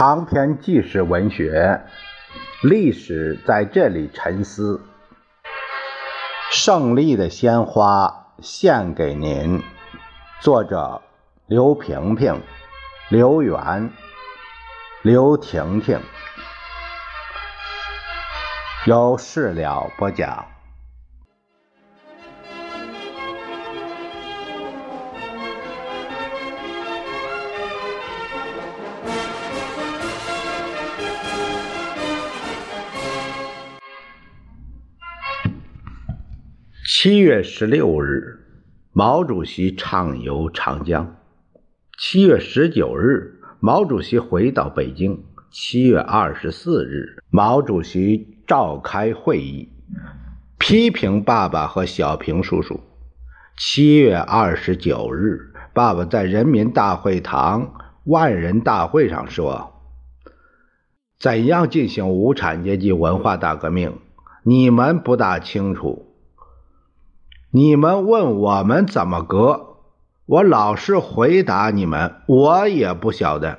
长篇纪实文学，历史在这里沉思。胜利的鲜花献给您，作者刘萍萍、刘源、刘婷婷，由事了播讲。七月十六日，毛主席畅游长江。七月十九日，毛主席回到北京。七月二十四日，毛主席召开会议，批评爸爸和小平叔叔。七月二十九日，爸爸在人民大会堂万人大会上说：“怎样进行无产阶级文化大革命？你们不大清楚。”你们问我们怎么革，我老实回答你们，我也不晓得。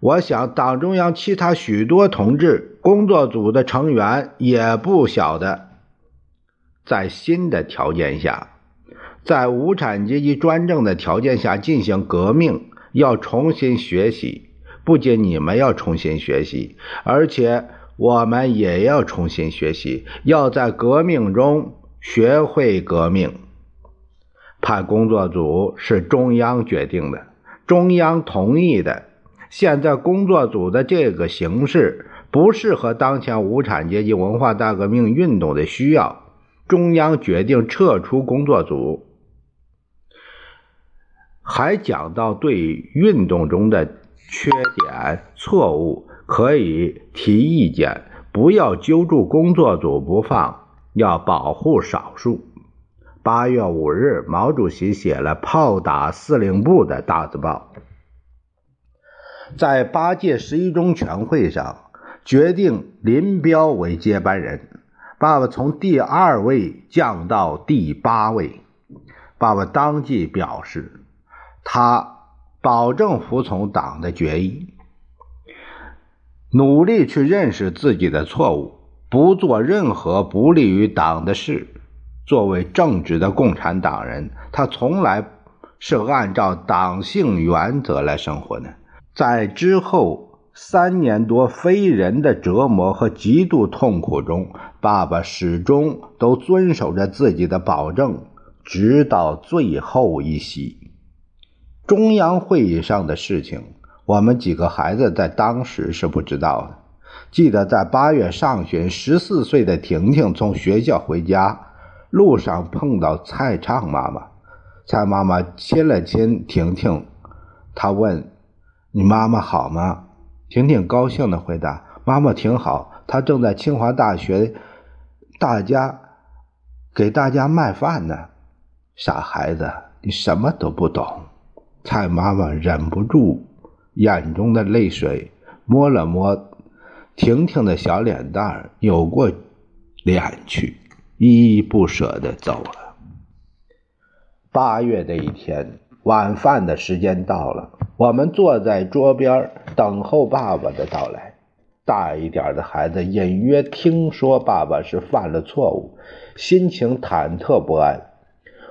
我想党中央其他许多同志、工作组的成员也不晓得。在新的条件下，在无产阶级专政的条件下进行革命，要重新学习。不仅你们要重新学习，而且我们也要重新学习，要在革命中。学会革命，派工作组是中央决定的，中央同意的。现在工作组的这个形式不适合当前无产阶级文化大革命运动的需要，中央决定撤出工作组。还讲到对运动中的缺点、错误可以提意见，不要揪住工作组不放。要保护少数。八月五日，毛主席写了“炮打司令部”的大字报。在八届十一中全会上，决定林彪为接班人。爸爸从第二位降到第八位。爸爸当即表示，他保证服从党的决议，努力去认识自己的错误。不做任何不利于党的事。作为正直的共产党人，他从来是按照党性原则来生活的。在之后三年多非人的折磨和极度痛苦中，爸爸始终都遵守着自己的保证，直到最后一息。中央会议上的事情，我们几个孩子在当时是不知道的。记得在八月上旬，十四岁的婷婷从学校回家路上碰到蔡畅妈妈。蔡妈妈亲了亲婷婷，她问：“你妈妈好吗？”婷婷高兴地回答：“妈妈挺好，她正在清华大学，大家给大家卖饭呢。”傻孩子，你什么都不懂。蔡妈妈忍不住眼中的泪水，摸了摸。婷婷的小脸蛋扭过脸去，依依不舍地走了。八月的一天，晚饭的时间到了，我们坐在桌边等候爸爸的到来。大一点的孩子隐约听说爸爸是犯了错误，心情忐忑不安。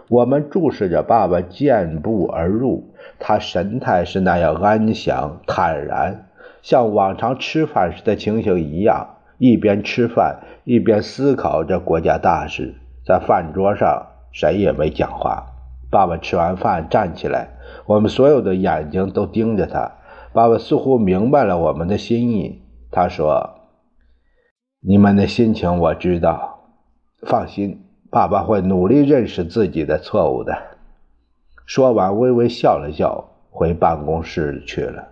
我们注视着爸爸健步而入，他神态是那样安详坦然。像往常吃饭时的情形一样，一边吃饭一边思考着国家大事。在饭桌上，谁也没讲话。爸爸吃完饭站起来，我们所有的眼睛都盯着他。爸爸似乎明白了我们的心意，他说：“你们的心情我知道，放心，爸爸会努力认识自己的错误的。”说完，微微笑了笑，回办公室去了。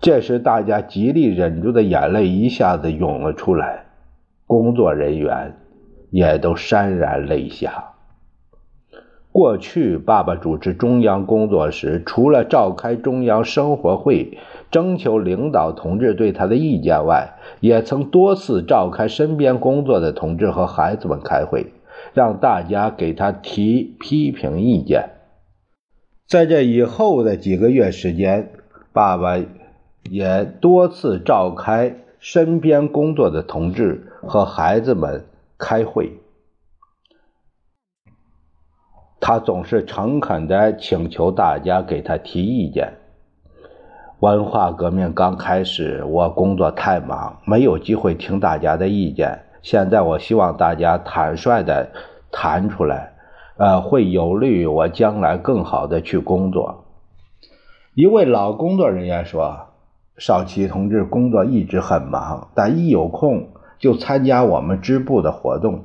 这时，大家极力忍住的眼泪一下子涌了出来，工作人员也都潸然泪下。过去，爸爸主持中央工作时，除了召开中央生活会，征求领导同志对他的意见外，也曾多次召开身边工作的同志和孩子们开会，让大家给他提批评意见。在这以后的几个月时间，爸爸。也多次召开身边工作的同志和孩子们开会。他总是诚恳地请求大家给他提意见。文化革命刚开始，我工作太忙，没有机会听大家的意见。现在，我希望大家坦率地谈出来，呃，会有利于我将来更好的去工作。一位老工作人员说：“少奇同志工作一直很忙，但一有空就参加我们支部的活动。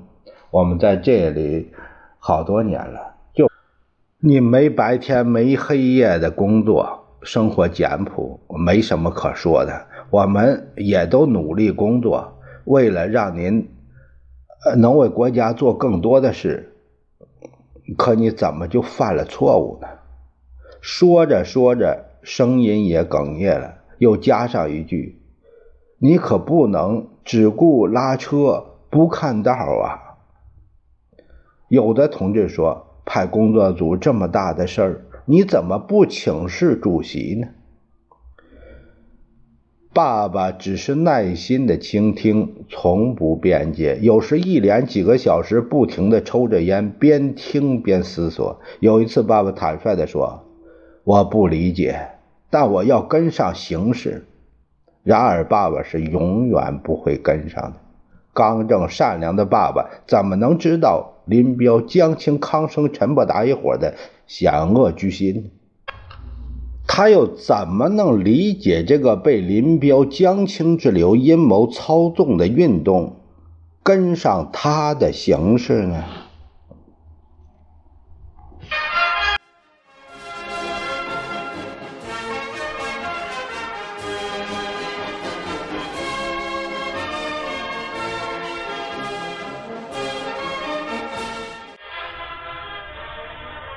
我们在这里好多年了。”就你没白天没黑夜的工作，生活简朴，没什么可说的。我们也都努力工作，为了让您能为国家做更多的事。可你怎么就犯了错误呢？说着说着，声音也哽咽了，又加上一句：“你可不能只顾拉车不看道啊！”有的同志说。派工作组这么大的事儿，你怎么不请示主席呢？爸爸只是耐心的倾听，从不辩解。有时一连几个小时不停的抽着烟，边听边思索。有一次，爸爸坦率的说：“我不理解，但我要跟上形势。”然而，爸爸是永远不会跟上的。刚正善良的爸爸怎么能知道？林彪、江青、康生、陈伯达一伙的险恶居心，他又怎么能理解这个被林彪、江青之流阴谋操纵的运动，跟上他的形势呢？